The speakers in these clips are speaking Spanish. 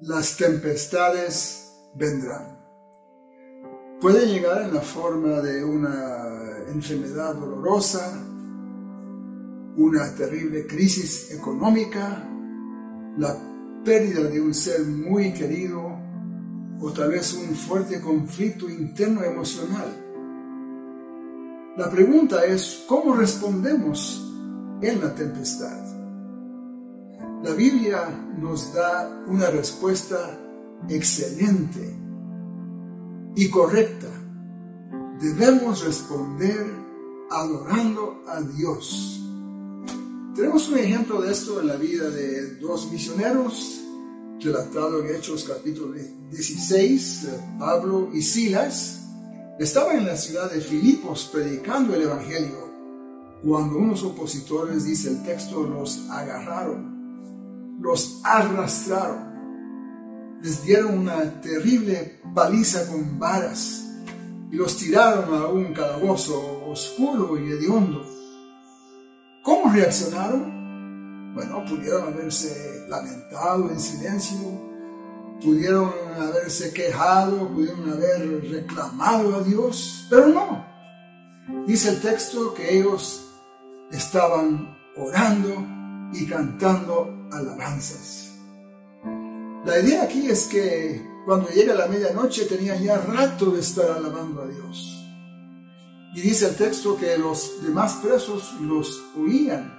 las tempestades vendrán. Puede llegar en la forma de una enfermedad dolorosa, una terrible crisis económica, la pérdida de un ser muy querido o tal vez un fuerte conflicto interno emocional. La pregunta es, ¿cómo respondemos en la tempestad? La Biblia nos da una respuesta excelente y correcta. Debemos responder adorando a Dios. Tenemos un ejemplo de esto en la vida de dos misioneros, relatado en Hechos capítulo 16, Pablo y Silas. Estaban en la ciudad de Filipos predicando el Evangelio cuando unos opositores, dice el texto, los agarraron los arrastraron, les dieron una terrible paliza con varas y los tiraron a un calabozo oscuro y hediondo. ¿Cómo reaccionaron? Bueno, pudieron haberse lamentado en silencio, pudieron haberse quejado, pudieron haber reclamado a Dios, pero no. Dice el texto que ellos estaban orando y cantando alabanzas. La idea aquí es que cuando llega la medianoche tenían ya rato de estar alabando a Dios. Y dice el texto que los demás presos los oían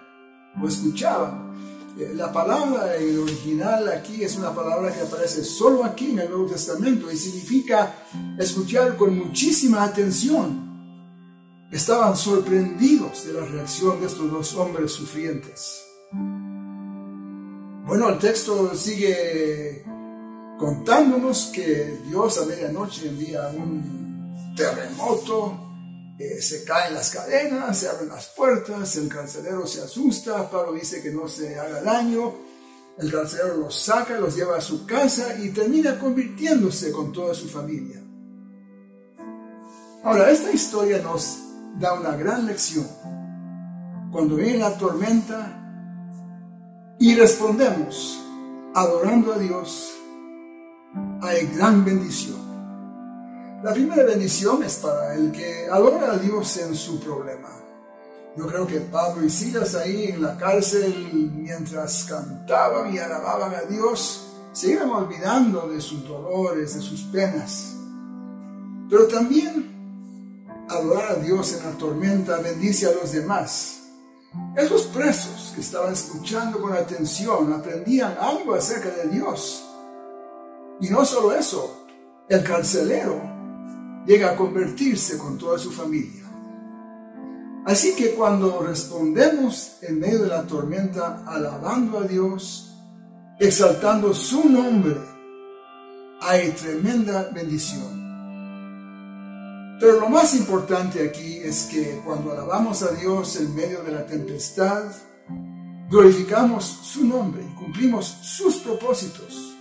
o escuchaban. Eh, la palabra en original aquí es una palabra que aparece solo aquí en el Nuevo Testamento y significa escuchar con muchísima atención. Estaban sorprendidos de la reacción de estos dos hombres sufrientes. Bueno, el texto sigue contándonos que Dios a medianoche envía un terremoto, eh, se caen las cadenas, se abren las puertas, el carcelero se asusta, Pablo dice que no se haga daño, el carcelero los saca, los lleva a su casa y termina convirtiéndose con toda su familia. Ahora, esta historia nos da una gran lección. Cuando viene la tormenta, y respondemos adorando a Dios, hay gran bendición. La primera bendición es para el que adora a Dios en su problema. Yo creo que Pablo y Silas ahí en la cárcel, mientras cantaban y alababan a Dios, se iban olvidando de sus dolores, de sus penas. Pero también adorar a Dios en la tormenta bendice a los demás esos presos que estaban escuchando con atención aprendían algo acerca de Dios. Y no solo eso, el carcelero llega a convertirse con toda su familia. Así que cuando respondemos en medio de la tormenta alabando a Dios, exaltando su nombre, hay tremenda bendición. Pero lo más importante aquí es que cuando alabamos a Dios en medio de la tempestad, glorificamos su nombre y cumplimos sus propósitos,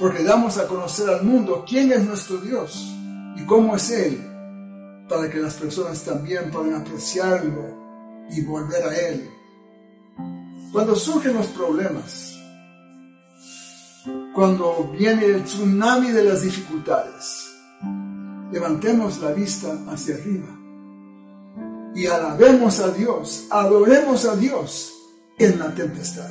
porque damos a conocer al mundo quién es nuestro Dios y cómo es Él, para que las personas también puedan apreciarlo y volver a Él. Cuando surgen los problemas, cuando viene el tsunami de las dificultades, levantemos la vista hacia arriba y alabemos a Dios, adoremos a Dios en la tempestad.